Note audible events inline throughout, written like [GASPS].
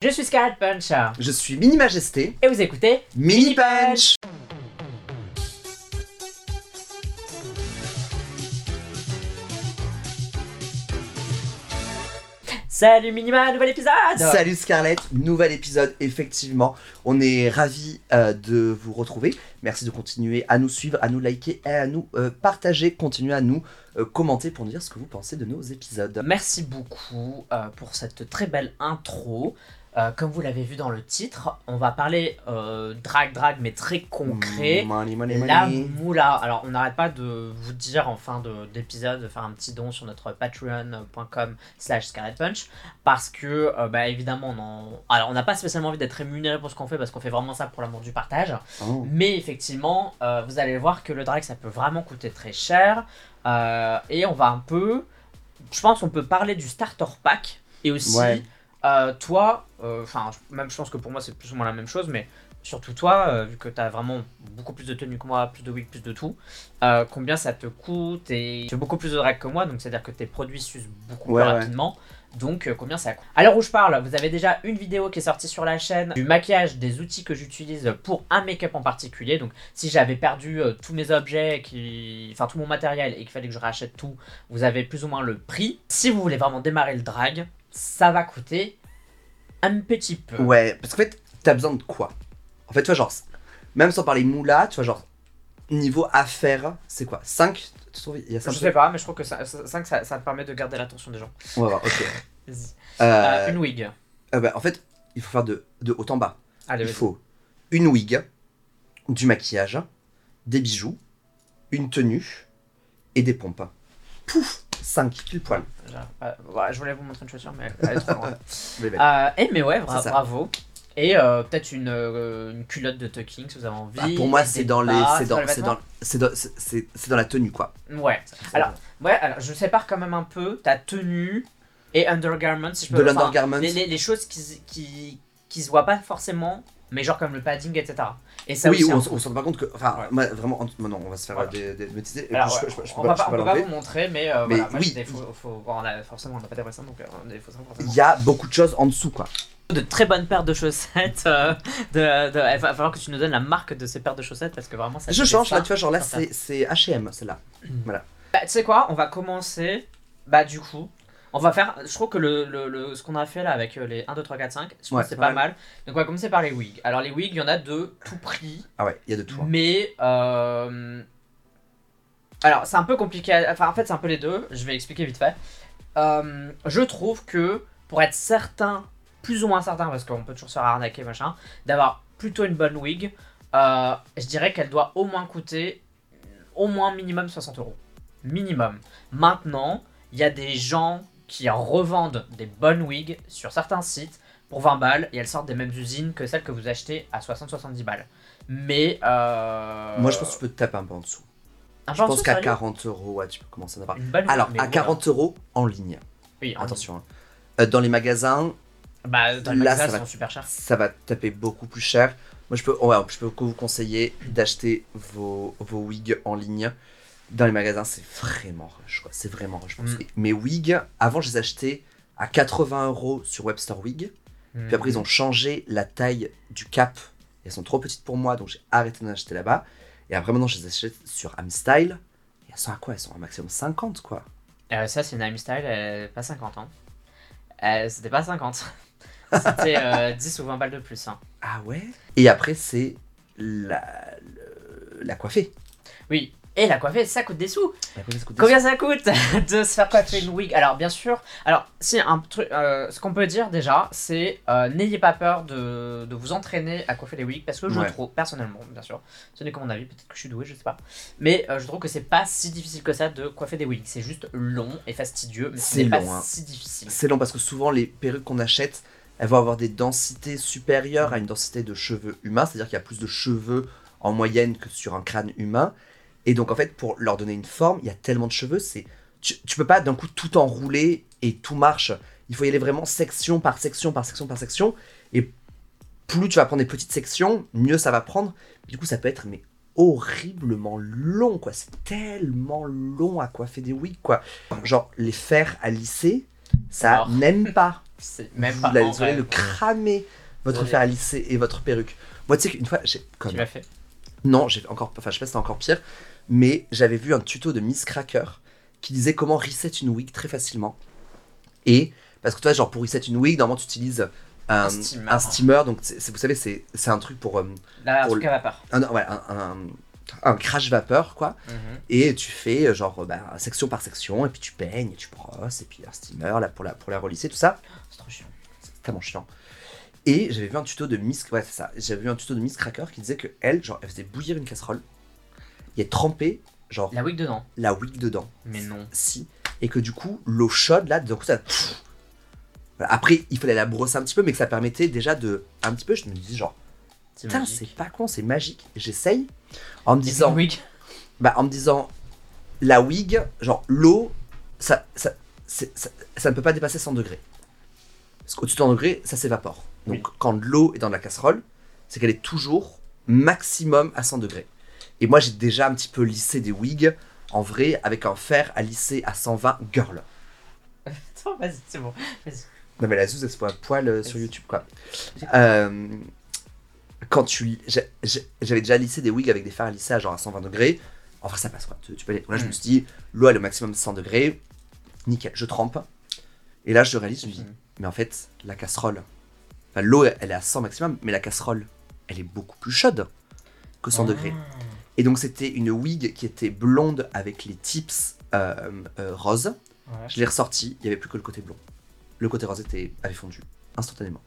Je suis Scarlet Punch Je suis Mini Majesté. et vous écoutez Mini Punch Salut Minima, nouvel épisode Salut Scarlett, nouvel épisode, effectivement. On est ravis euh, de vous retrouver. Merci de continuer à nous suivre, à nous liker et à nous euh, partager. Continuez à nous euh, commenter pour nous dire ce que vous pensez de nos épisodes. Merci beaucoup pour cette très belle intro. Euh, comme vous l'avez vu dans le titre, on va parler euh, drag drag mais très concret. Money, money, La moula. Alors, on n'arrête pas de vous dire en fin de- d'épisode de faire un petit don sur notre patreon.com slash scarletpunch parce que, euh, bah, évidemment, on en- Alors, on n'a pas spécialement envie d'être rémunéré pour ce qu'on fait parce qu'on fait vraiment ça pour l'amour du partage. Oh. Mais effectivement, vous allez voir que le drag, ça peut vraiment coûter très cher. Et on va un peu... Je pense qu'on peut parler du starter pack et aussi... Ouais. Euh, toi, euh, enfin, même je pense que pour moi c'est plus ou moins la même chose, mais surtout toi, euh, vu que tu as vraiment beaucoup plus de tenues que moi, plus de wigs, plus de tout, combien ça te coûte et tu fais beaucoup plus de drag que moi, donc c'est-à-dire que tes produits s'usent beaucoup Ouais, plus ouais. rapidement. Donc combien ça coûte? À l'heure où je parle, vous avez déjà une vidéo qui est sortie sur la chaîne du maquillage des outils que j'utilise pour un make-up en particulier. Donc si j'avais perdu tous mes objets, qui... enfin tout mon matériel et qu'il fallait que je rachète tout, vous avez plus ou moins le prix. Si vous voulez vraiment démarrer le drag, ça va coûter un petit peu. Ouais, parce qu'en fait, t'as besoin de quoi? En fait, tu vois, genre, même sans parler moula, tu vois, genre, niveau affaires, c'est quoi? 5 Tu trouves Il y a 5 Je sais pas, mais je trouve que 5 ça, ça te permet de garder l'attention des gens. On va voir, ok. [LAUGHS] Vas-y. Euh, Euh, une wig. euh, bah, en fait, il faut faire de, de haut en bas. Allez, il faut une wig, du maquillage, des bijoux, une tenue et des pompes. Pouf 5 pile poil. Ouais, je voulais vous montrer une chaussure, mais elle est trop loin. [LAUGHS] Mais Euh, eh, mais ouais, bra- bravo. Et euh, peut-être une, euh, une culotte de tucking si vous avez envie. bah, pour moi, c'est dans les, bas, c'est dans, c'est dans, c'est dans, c'est- la tenue quoi. Ouais. Alors, ouais, alors je sépare quand même un peu ta tenue et undergarment si je peux De l'undergarment. Les, les, les choses qui, qui, qui se voient pas forcément, mais genre comme le padding, etc. Et ça oui, aussi, on, peu. on se rend pas compte que, enfin, Ouais. moi, vraiment, en- non, on va se faire Voilà. des, Alors, je, ouais, je- je peux on pas, pas, on pas peut pas l'enlever. vous montrer, mais, euh, Mais voilà, moi, oui. des faux- faux- on a- forcément, on n'a pas des dessins, donc euh, on a des faux. Il y a beaucoup de choses en dessous quoi. De très bonnes paires de chaussettes. euh, de, de- il va falloir que tu nous donnes la marque de ces paires de chaussettes parce que vraiment ça. Je change là, tu vois, genre là, c'est c'est H&M celle-là. Bah, tu sais quoi, on va commencer. Bah, du coup, on va faire. Je trouve que le, le, le- ce qu'on a fait là avec euh, les 1, 2, 3, 4, 5, je trouve Ouais, que c'est pas pas mal. Donc, on va commencer par les wigs. Alors, les wigs, il y en a de tout prix. Ah ouais, il y a de tout. hein. Mais. euh, Alors, c'est un peu compliqué. à- Enfin, en fait, c'est un peu les deux. Je vais expliquer vite fait. Euh, je trouve que pour être certain, plus ou moins certain, parce qu'on peut toujours se faire arnaquer, machin, d'avoir plutôt une bonne wig, euh, je dirais qu'elle doit au moins coûter au moins minimum 60 euros. Minimum. Maintenant, il y a des gens qui revendent des bonnes wigs sur certains sites pour 20 balles et elles sortent des mêmes usines que celles que vous achetez à 60-70 balles. Mais. Euh... Moi, je pense que tu peux te taper un peu en dessous. Un Je en pense qu'à sérieux 40 euros, ouais, tu peux commencer à avoir. Une bonne wig, Alors, à oui, 40 euros en ligne. Oui, en Attention. hein. Euh, Dans les magasins, Bah, dans les Là, magasins, ça va. sont super ça va taper beaucoup plus cher. Moi, je peux, ouais, je peux vous conseiller d'acheter vos, vos wigs en ligne. Dans les magasins, c'est vraiment rush, quoi. C'est vraiment rush. Mm. Mes wigs, avant, je les achetais à 80 euros sur Webster Wig. Puis après, ils ont changé la taille du cap. Elles sont trop petites pour moi, donc j'ai arrêté d'en acheter là-bas. Et après, maintenant, je les achète sur Amstyle. Et elles sont à quoi? Elles sont à maximum 50, quoi. Euh, ça, c'est une Amy Style, elle est pas 50 ans. Euh, C'était pas 50. [LAUGHS] C'était euh, 10 ou 20 balles de plus. hein. Ah ouais? Et après, c'est la, le- la coiffée. Oui. Et la coiffée, ça coûte des sous. La coiffée, ça coûte des Combien ça coûte [LAUGHS] de se faire coiffer une wig? Alors, bien sûr, alors, si un truc, euh, ce qu'on peut dire déjà, c'est euh, n'ayez pas peur de, de vous entraîner à coiffer les wigs parce que je Ouais. trouve, personnellement, bien sûr, ce n'est que mon avis, peut-être que je suis doué, je sais pas, mais euh, je trouve que c'est pas si difficile que ça de coiffer des wigs. C'est juste long et fastidieux, mais ce C'est pas hein. si difficile. C'est long parce que souvent les perruques qu'on achète, elles vont avoir des densités supérieures à une densité de cheveux humains, c'est-à-dire qu'il y a plus de cheveux en moyenne que sur un crâne humain. Et donc en fait, pour leur donner une forme, il y a tellement de cheveux, c'est tu, tu peux pas d'un coup tout enrouler et tout marche. Il faut y aller vraiment section par section par section par section. Et plus tu vas prendre des petites sections, mieux ça va prendre. Du coup, ça peut être mais horriblement long, quoi. C'est tellement long à coiffer des wigs, quoi. Genre les faire à lisser, ça n'aime pas. [LAUGHS] C'est même vous pas. allez en vrai. le cramer, votre fer à lisser et votre perruque. Moi, tu sais qu'une fois, j'ai. Comme... Tu l'as fait? Non, j'ai encore. Enfin, je sais pas si c'est encore pire, mais j'avais vu un tuto de Miss Cracker qui disait comment reset une wig très facilement. Et. Parce que toi, genre, pour reset une wig, normalement, tu utilises un, Un steamer. un steamer. Donc, c'est- vous savez, c'est un truc pour. euh, Là, Pour truc à vapeur. un, ouais, un, un- un crash vapeur, quoi. Mhm. Et tu fais euh, genre bah, section par section, et puis tu peignes, et tu brosses, et puis un steamer là pour la, pour la relisser, tout ça. C'est trop chiant. C'est tellement chiant. Et j'avais vu un tuto de Miss, ouais c'est ça, j'avais vu un tuto de Miss Cracker qui disait que elle, genre, elle faisait bouillir une casserole, et elle trempait genre La wig dedans. la wig dedans. Mais non. Si. Et que du coup, l'eau chaude là, donc ça. pff, voilà. Après, il fallait la brosser un petit peu, mais que ça permettait déjà de. Un petit peu, je me disais genre, C'est putain, c'est pas con, c'est magique. J'essaye en me disant. wig. bah, en me disant la wig, genre l'eau, ça, ça, c'est- ça, ça ne peut pas dépasser 100 degrés. Parce qu'au-dessus de 100 degrés, ça s'évapore. Donc Oui. quand l'eau est dans la casserole, c'est qu'elle est toujours maximum à 100 degrés. Et moi j'ai déjà un petit peu lissé des wigs en vrai avec un fer à lisser à 120 girl. Attends, vas-y, c'est bon. Non mais la zouze elle se voit à poil euh, sur. YouTube quoi. Euh, quand tu, j'avais déjà lissé des wigs avec des fers à lisser à genre à 120 degrés. En vrai ça passe quoi. Tu, tu peux aller. Là je me suis dit l'eau elle est au maximum de 100 degrés. Nickel. Je trempe. Et là je réalise je me dis Mhm. mais en fait la casserole, enfin l'eau elle est à 100 maximum mais la casserole elle est beaucoup plus chaude que 100 degrés. Ah. Et donc c'était une wig qui était blonde avec les tips euh, euh, roses. Ouais. Je l'ai ressorti, il n'y avait plus que le côté blond. Le côté rose était, avait fondu instantanément.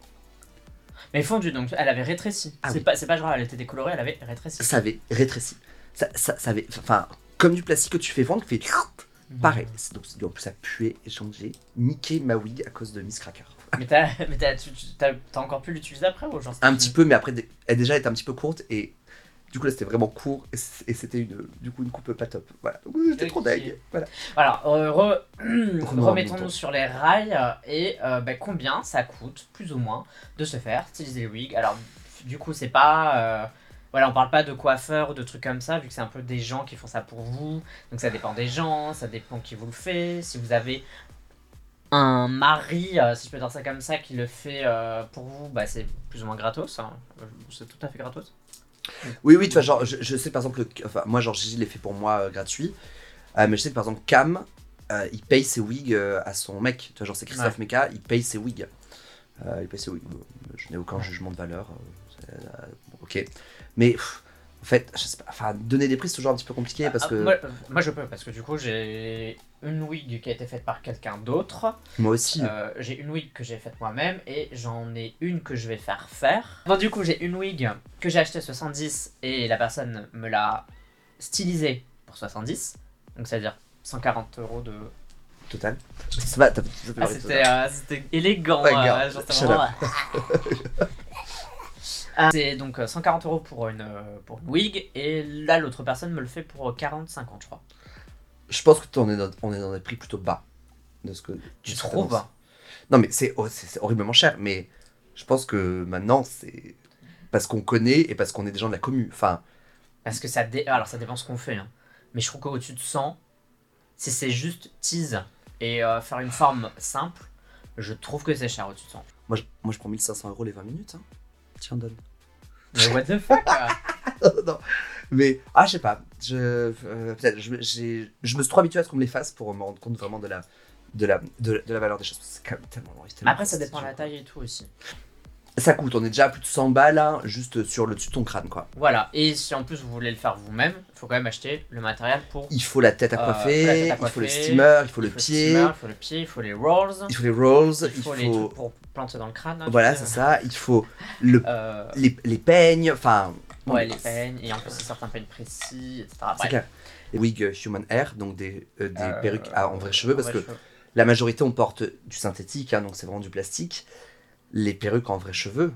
Mais fondu, donc elle avait rétréci. Ah c'est oui. pas, pas genre elle était décolorée, elle avait rétréci. Ça avait rétréci. Ça, ça, ça avait, enfin, comme du plastique que tu fais fondre, qui fait pareil. C'est- Donc en plus ça puait j'ai niqué ma wig à cause de Miss Cracker. [LAUGHS] Mais t'as, encore pu l'utiliser après ou genre Un petit peu, mais après elle déjà était un petit peu courte et du coup là c'était vraiment court et c'était une, du coup une coupe pas top. Voilà. Donc, J'étais trop deg. Voilà. Alors, euh, re- Remonte. [CLEARS THROAT] remettons-nous sur les rails euh, et euh, bah, combien ça coûte, plus ou moins, de se faire styliser les wigs. Alors, du coup, c'est pas. euh, voilà, on parle pas de coiffeur ou de trucs comme ça, vu que c'est un peu des gens qui font ça pour vous. Donc, ça dépend des gens, ça dépend qui vous le fait. Si vous avez un mari, euh, si je peux dire ça comme ça, qui le fait euh, pour vous, bah, c'est plus ou moins gratos. hein. C'est tout à fait gratos. Oui, oui, tu vois, genre, je, je sais par exemple, que- enfin, moi, genre, Gigi l'ai fait pour moi euh, gratuit, Euh, mais je sais que par exemple, Cam, euh, il paye ses wigs euh, à son mec, tu vois, genre, c'est Christophe. Meka, il paye ses wigs. Euh, il paye ses wigs. Bon, Je n'ai aucun jugement de valeur, euh, c'est, euh, bon, ok. Mais, pff, en fait, je sais pas, enfin, donner des prix, c'est toujours un petit peu compliqué parce Ah, que moi, moi, je peux, parce que du coup, j'ai une wig qui a été faite par quelqu'un d'autre. moi aussi, Euh, j'ai une wig que j'ai faite moi-même et j'en ai une que je vais faire faire. Bon, du coup, j'ai une wig que j'ai achetée 70 et la personne me l'a stylisée pour 70. Donc, c'est-à-dire 140 euros de. total. Ah, c'était, euh, c'était élégant. Ouais, euh, [LAUGHS] grave. genre, c'était Shut vraiment- Ah, c'est donc euh, 140 euros pour une, euh, pour une wig et là, l'autre personne me le fait pour 40-50, je crois. Je pense que t'en es dans, on est dans des prix plutôt bas. De ce que, Tu trouves. Non, mais c'est oh, c'est- c'est horriblement cher, mais je pense que maintenant, c'est parce qu'on connaît et parce qu'on est des gens de la commu. Enfin, Parce que ça, dé- Alors, ça dépend ce qu'on fait. hein. Mais je trouve qu'au-dessus de 100, si c'est juste tease et euh, faire une forme simple, je trouve que c'est cher au-dessus de 100. moi je, moi, je prends 1500 euros les 20 minutes. Hein. Tiens, donne. Mais what the fuck [LAUGHS] non. Mais, ah, je sais pas. Je, euh, peut-être, je, je me suis trop habitué à ce qu'on me les fasse pour me rendre compte vraiment de la, de la, de, de la valeur des choses. C'est quand même tellement tellement Après, ça dépend de la taille et tout aussi. Ça coûte, on est déjà à plus de 100 balles, hein, juste sur le dessus de ton crâne, quoi. Voilà. Et si en plus vous voulez le faire vous-même, il faut quand même acheter le matériel pour. Il faut la tête à Euh, coiffer, la tête à il faut le coiffer, steamer, il faut le pied, steamer, il faut le pied, il faut les rolls, il faut les rolls, il faut les trucs pour planter dans le crâne. hein, Voilà, c'est ça. Il faut le, [LAUGHS] Euh, les, les peignes, enfin. ouais, les peignes, et en plus, c'est certains peignes précis, etc. C'est clair. Les wigs euh, human hair, donc des, euh, des Euh, perruques à, en vrais cheveux, parce vrai que cheveux. la majorité on porte du synthétique, hein, donc c'est vraiment du plastique. Les perruques en vrais cheveux,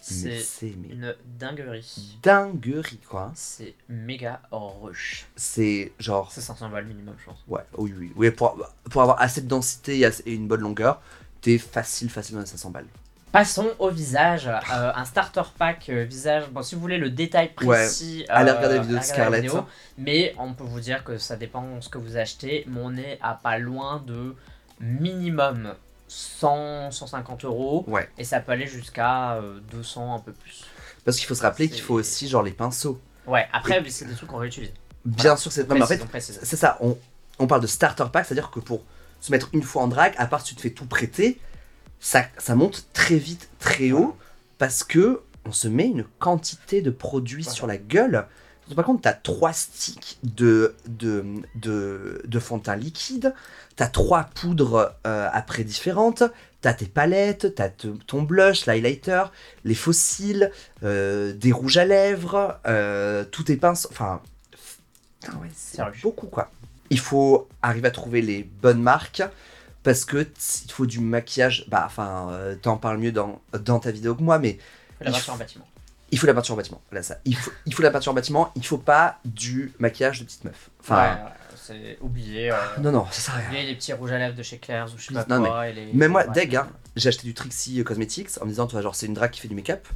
c'est une dinguerie. dinguerie quoi. C'est méga rush. C'est genre. C'est 500 balles minimum, je pense. Ouais, oui, oui. oui pour, pour avoir assez de densité et une bonne longueur, t'es facile, facile dans les 500 balles. Passons au visage. Euh, un starter pack euh, visage. Bon, si vous voulez le détail précis, allez euh, regarder la vidéo de allez Scarlett. vidéo. mais on peut vous dire que ça dépend de ce que vous achetez. Mais on est à pas loin de minimum 100, 150 euros. Ouais. Et ça peut aller jusqu'à euh, 200, un peu plus. Parce qu'il faut se rappeler qu'il faut aussi genre les pinceaux. Ouais, après, c'est des trucs qu'on réutilise. Bien sûr, c'est. En fait, c'est ça. On, on parle de starter pack, c'est-à-dire que pour se mettre une fois en drague, à part si tu te fais tout prêter, ça, ça monte très vite, très haut, parce que on se met une quantité de produits Voilà. sur la gueule. Par contre, t'as trois sticks de, de, de, de fond de teint liquide, t'as trois poudres euh, après différentes, t'as tes palettes, t'as te- ton blush, l'highlighter, les fossiles, euh, des rouges à lèvres, euh, tous tes pinceaux. Enfin, putain, ouais, c'est beaucoup quoi. Il faut arriver à trouver les bonnes marques parce que il faut du maquillage. Bah, enfin, euh, t'en parles mieux dans, dans ta vidéo que moi, mais La il peinture en faut- bâtiment. il faut la peinture en bâtiment. Là, ça. Il faut, il faut la peinture en bâtiment. Il faut pas du maquillage de petite meuf. Enfin, ouais, ouais, c'est oublié. Euh, non, non, ça sert à rien. oublier les petits rouges à lèvres de chez Claire's ou je sais pas Non, quoi. et les... Même moi, ouais. deg, hein, j'ai acheté du Trixie Cosmetics en me disant, tu vois, genre, c'est une drague qui fait du make-up.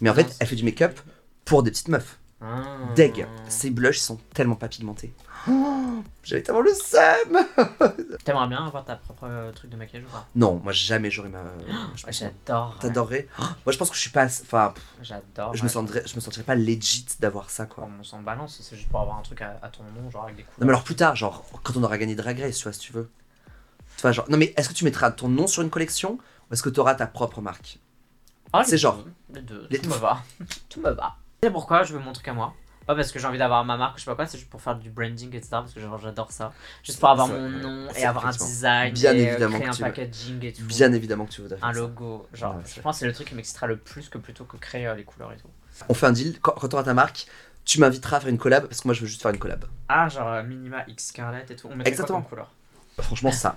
Mais en fait, Non, elle fait du make-up pour des petites meufs. Ah. Deg, ces blushs sont tellement pas pigmentés. [GASPS] Oh, J'avais tellement le seum [LAUGHS] T'aimerais bien avoir ta propre euh, truc de maquillage ou pas? Non, moi jamais j'aurais ma. [GASPS] je pense- J'adore. T'adorerais Oh, [GASPS] Moi je pense que je suis pas. assez- Enfin, pff, J'adore. je me, sentirais, je me sentirais pas legit d'avoir ça quoi. On s'en balance, c'est juste pour avoir un truc à, à ton nom, genre avec des couleurs. Non mais alors plus tard, genre quand on aura gagné Drag Race, tu vois, si tu veux. Tu vois, genre. Non mais est-ce que tu mettras ton nom sur une collection ou est-ce que tu auras ta propre marque? Ah, les c'est genre- Les deux. les tout me va. [LAUGHS] tout me va. C'est pourquoi je veux mon truc à moi. Pas parce que j'ai envie d'avoir ma marque, je sais pas quoi, c'est juste pour faire du branding, etc. Parce que j'adore ça. Juste pour avoir mon nom et avoir un design. Bien et, euh, évidemment créer un veux. packaging et tout. Bien évidemment que tu voudrais faire Un logo. Genre, Ouais, je pense que c'est le truc qui m'excitera le plus que plutôt que créer euh, les couleurs et tout. On fait un deal, quand, quand tu auras ta marque, tu m'inviteras à faire une collab parce que moi je veux juste faire une collab. Ah, genre euh, Minima X Scarlet et tout. On mettrait Exactement. quoi comme couleur? Franchement, ça.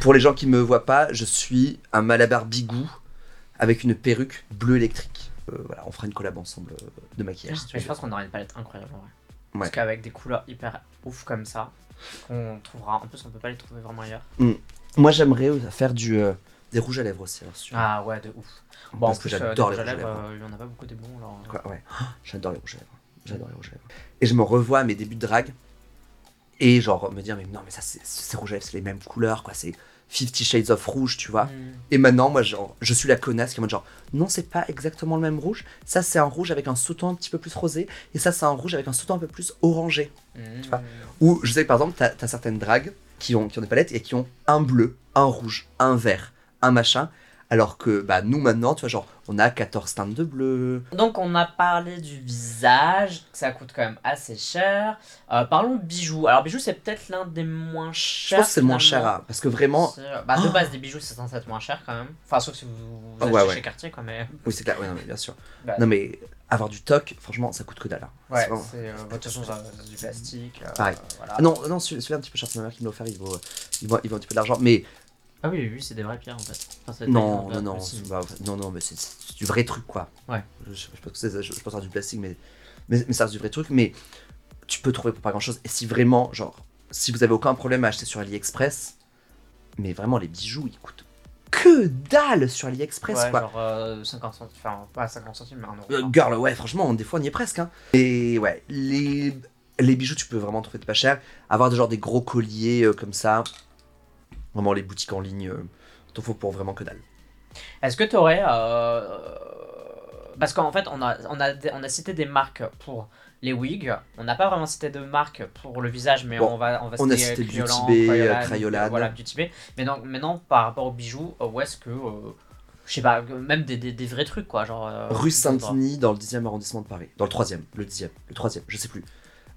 Pour les gens qui me voient pas, je suis un malabar bigou avec une perruque bleue électrique. Euh, voilà, on fera une collab ensemble euh, de maquillage. si je pense qu'on aura une palette incroyable en. Ouais. Parce qu'avec des couleurs hyper ouf comme ça, qu'on trouvera. En plus, on peut pas les trouver vraiment ailleurs. Moi j'aimerais euh, faire du, euh, des rouges à lèvres aussi. alors. Ah ouais, de ouf. Bon, en Parce que plus, euh, des j'adore les rouges à lèvres, lèvres. euh, il y en a pas beaucoup des bons. Alors... Quoi, ouais. [GASPS] J'adore les rouges à lèvres. J'adore les rouges à lèvres. Et je me revois à mes débuts de drague et genre me dire mais non mais ça c'est ces rouges à lèvres c'est les mêmes couleurs quoi c'est 50 Shades of Rouge tu vois. Mm. Et maintenant moi genre je suis la connasse qui est en mode genre non c'est pas exactement le même rouge ça c'est un rouge avec un sous-ton un petit peu plus rosé et ça c'est un rouge avec un sous-ton un peu plus orangé. Mm. vois. Ou je sais que par exemple t'as as certaines dragues qui ont, qui ont des palettes et qui ont un bleu, un rouge, un vert, un machin. Alors que bah nous maintenant tu vois genre on a 14 teintes de bleu. Donc, on a parlé du visage, ça coûte quand même assez cher. Euh, parlons de bijoux. Alors, bijoux, c'est peut-être l'un des moins Je chers. pense que c'est le moins cher à- parce que vraiment Bah, de base, des bijoux, c'est censé être moins cher quand même. Enfin, sauf si vous, vous Ah, achetez ouais, ouais. chez Cartier, quoi, mais. Oui, c'est clair, ouais, non, mais bien sûr. Bah, Non, mais avoir du toc, franchement, ça coûte que dalle. hein. Ouais, C'est euh, bah, de toute façon, c'est du plastique. euh, Pareil. voilà. Ah non, non celui- celui-là un petit peu cher, c'est ma mère qui me l'a offert, il vaut, il, vaut, il vaut un petit peu d'argent. Mais Ah oui, oui, c'est des vraies pierres en fait. Enfin, des non, pierres, non, non, bah, non, non, mais c'est du vrai truc, quoi. Ouais. Je, je, pense que c'est- je, je pense à du plastique, mais, mais, mais ça reste du vrai truc. Mais tu peux trouver pour pas grand-chose. Et si vraiment, genre, si vous avez aucun problème à acheter sur AliExpress, mais vraiment, les bijoux, ils coûtent que dalle sur AliExpress, Ouais, quoi. genre euh, 50 centimes, enfin pas 50 centimes, mais 1 euro. Euh, girl, ouais, franchement, des fois, on y est presque. Hein. Et ouais, les, les bijoux, tu peux vraiment trouver pas cher. Avoir des, genre, des gros colliers euh, comme ça, vraiment, les boutiques en ligne, euh, t'en faut pour vraiment que dalle. Est-ce que tu aurais. Parce qu'en fait, on a, on, a, on a cité des marques pour les wigs. On n'a pas vraiment cité de marques pour le visage, mais Bon, on va, on va on a citer cité Cryolan, Beauty Bay, Cryolan, Crayolan. Voilà, Beauty Bay. Mais donc, maintenant, par rapport aux bijoux, euh, où est-ce que. euh, je sais pas, même des, des, des vrais trucs, quoi. Genre, euh, Rue. Saint-Denis, dans le 10e arrondissement de Paris. Dans le 3e, le 10e, le 3e, je sais plus.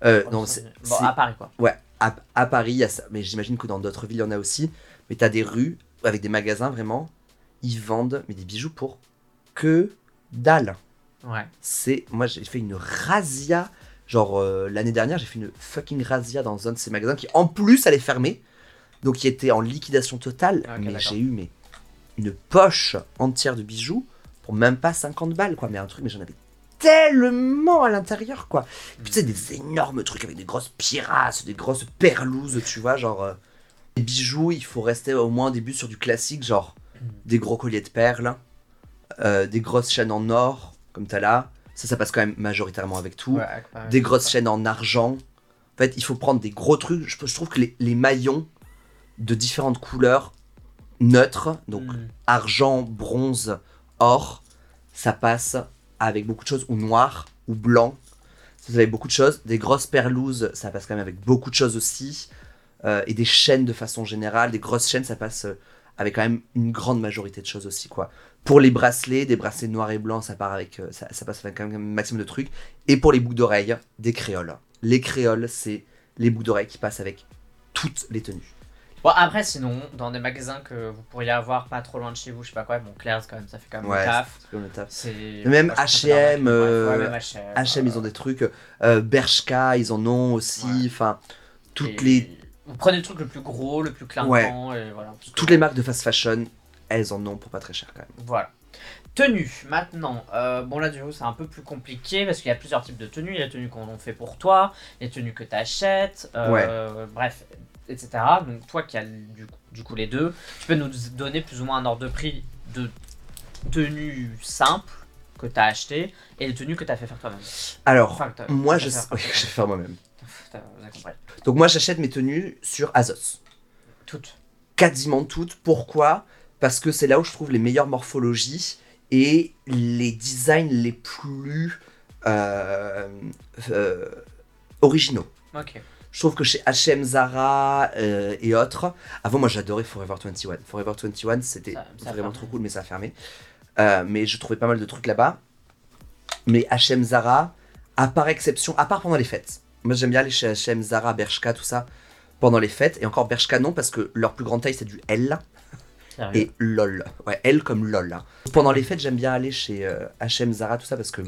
Euh, non, c'est. Bon, à Paris, quoi. Ouais, à, à Paris, il y a ça. Mais j'imagine que dans d'autres villes, il y en a aussi. Mais t'as des rues avec des magasins, vraiment. Ils vendent mais des bijoux pour que dalle. Ouais. c'est moi j'ai fait une razzia genre euh, l'année dernière j'ai fait une fucking razzia dans un de ces magasins qui en plus allait fermer donc qui était en liquidation totale mais j'ai eu mais une poche entière de bijoux pour même pas 50 balles quoi mais un truc mais j'en avais tellement à l'intérieur quoi puis tu sais des énormes trucs avec des grosses pierrasses des grosses perlouses tu vois genre euh, les bijoux il faut rester au moins au début sur du classique genre des gros colliers de perles euh, des grosses chaînes en or comme t'as là ça ça passe quand même majoritairement avec tout Ouais, des de grosses chaînes en argent. En fait, il faut prendre des gros trucs. Je, je trouve que les, les maillons de différentes couleurs neutre, donc Hmm. argent, bronze, or, ça passe avec beaucoup de choses, ou noir, ou blanc. Ça passe avec beaucoup de choses. Des grosses perlouses, ça passe quand même avec beaucoup de choses aussi. Euh, et des chaînes de façon générale, des grosses chaînes, ça passe euh, avec quand même une grande majorité de choses aussi, quoi. Pour les bracelets, des bracelets noirs et blancs, ça part avec, euh, ça, ça passe avec quand même un maximum de trucs. Et pour les boucles d'oreilles, des créoles. Les créoles, c'est les boucles d'oreilles qui passent avec toutes les tenues. Bon, après, sinon, dans des magasins que vous pourriez avoir pas trop loin de chez vous, je sais pas quoi, bon, Claire's quand même, ça fait quand même Ouais, le taf. c'est comme le taf. C'est... Même H&M, euh, Ouais, H&M. Ils ont des trucs. euh, Bershka, ils en ont aussi. Ouais. Enfin, toutes Et les Vous prenez le truc le plus gros, le plus clinquant, et voilà. parce que- toutes les marques de fast fashion, elles en ont pour pas très cher quand même. Voilà. Tenue, maintenant. Euh, bon, là, du coup, c'est un peu plus compliqué parce qu'il y a plusieurs types de tenues. Il y a les tenues qu'on fait pour toi, les tenues que tu achètes, bref, etc. Donc, toi qui as du, du coup les deux, tu peux nous donner plus ou moins un ordre de prix de tenues simples que tu as achetées et les tenues que tu as fait faire toi-même. Alors, Enfin, moi, je Oui, [LAUGHS] je vais faire moi-même. Donc, moi, j'achète mes tenues sur Azos. Toutes. Quasiment toutes. Pourquoi? Parce que c'est là où je trouve les meilleures morphologies et les designs les plus euh, euh, originaux. Ok. Je trouve que chez H&M, Zara euh, et autres, avant moi j'adorais Forever 21. Forever 21 c'était vraiment trop cool mais ça a fermé. Euh, mais je trouvais pas mal de trucs là-bas. Mais H&M, Zara, à part exception, à part pendant les fêtes. Moi j'aime bien aller chez H&M, Zara, Bershka, tout ça pendant les fêtes. Et encore Bershka non parce que leur plus grande taille c'est du L Sérieux. et LOL. Ouais, L comme LOL. hein. Pendant les fêtes j'aime bien aller chez euh, H&M, Zara, tout ça parce que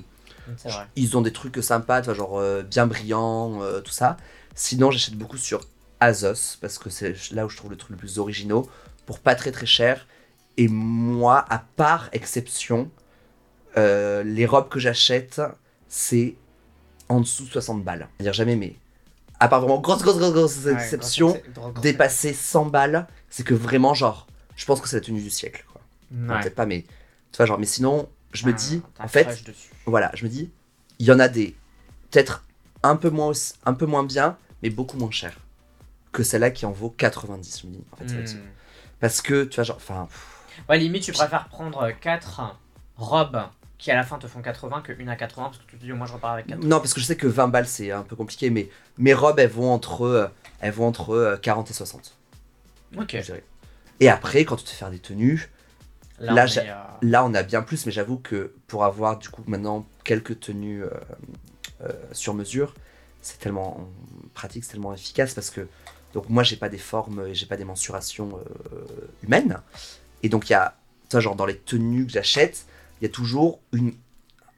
vrai. ils ont des trucs sympas, tu vois, genre euh, bien brillants, euh, tout ça. Sinon, j'achète beaucoup sur Azos parce que c'est là où je trouve le truc le plus originaux pour pas très très cher. Et moi, à part exception, euh, les robes que j'achète, c'est en dessous de 60 balles. C'est-à-dire jamais, mais à part vraiment grosse, grosse, grosse, grosse Ouais, exception, grosse- grosse- grosse- dépasser 100 balles, c'est que vraiment, genre, je pense que c'est la tenue du siècle. Quoi. Non, Ouais. Peut-être pas, mais tu vois, genre, mais sinon, je me Ah, dis, en fait, voilà, je me dis, il y en a des peut-être un peu moins un peu moins bien, mais beaucoup moins cher que celle-là qui en vaut 90. Je me dis, en fait, Hmm. parce que tu vois, genre, enfin, Ouais, limite, tu préfères prendre 4 robes qui à la fin te font 80 que une à 80 parce que tu te dis, moi je repars avec 4. non, parce que je sais que 20 balles c'est un peu compliqué, mais mes robes elles vont entre, euh, elles vont entre euh, 40 et 60. Ok. je dirais. Et après, quand tu te fais faire des tenues, Là, Là, on j'ai- est, euh, là on a bien plus, mais j'avoue que pour avoir du coup maintenant quelques tenues euh, euh, sur mesure, c'est tellement pratique, c'est tellement efficace parce que donc moi j'ai pas des formes et j'ai pas des mensurations euh, humaines et donc il y a ça genre dans les tenues que j'achète, il y a toujours une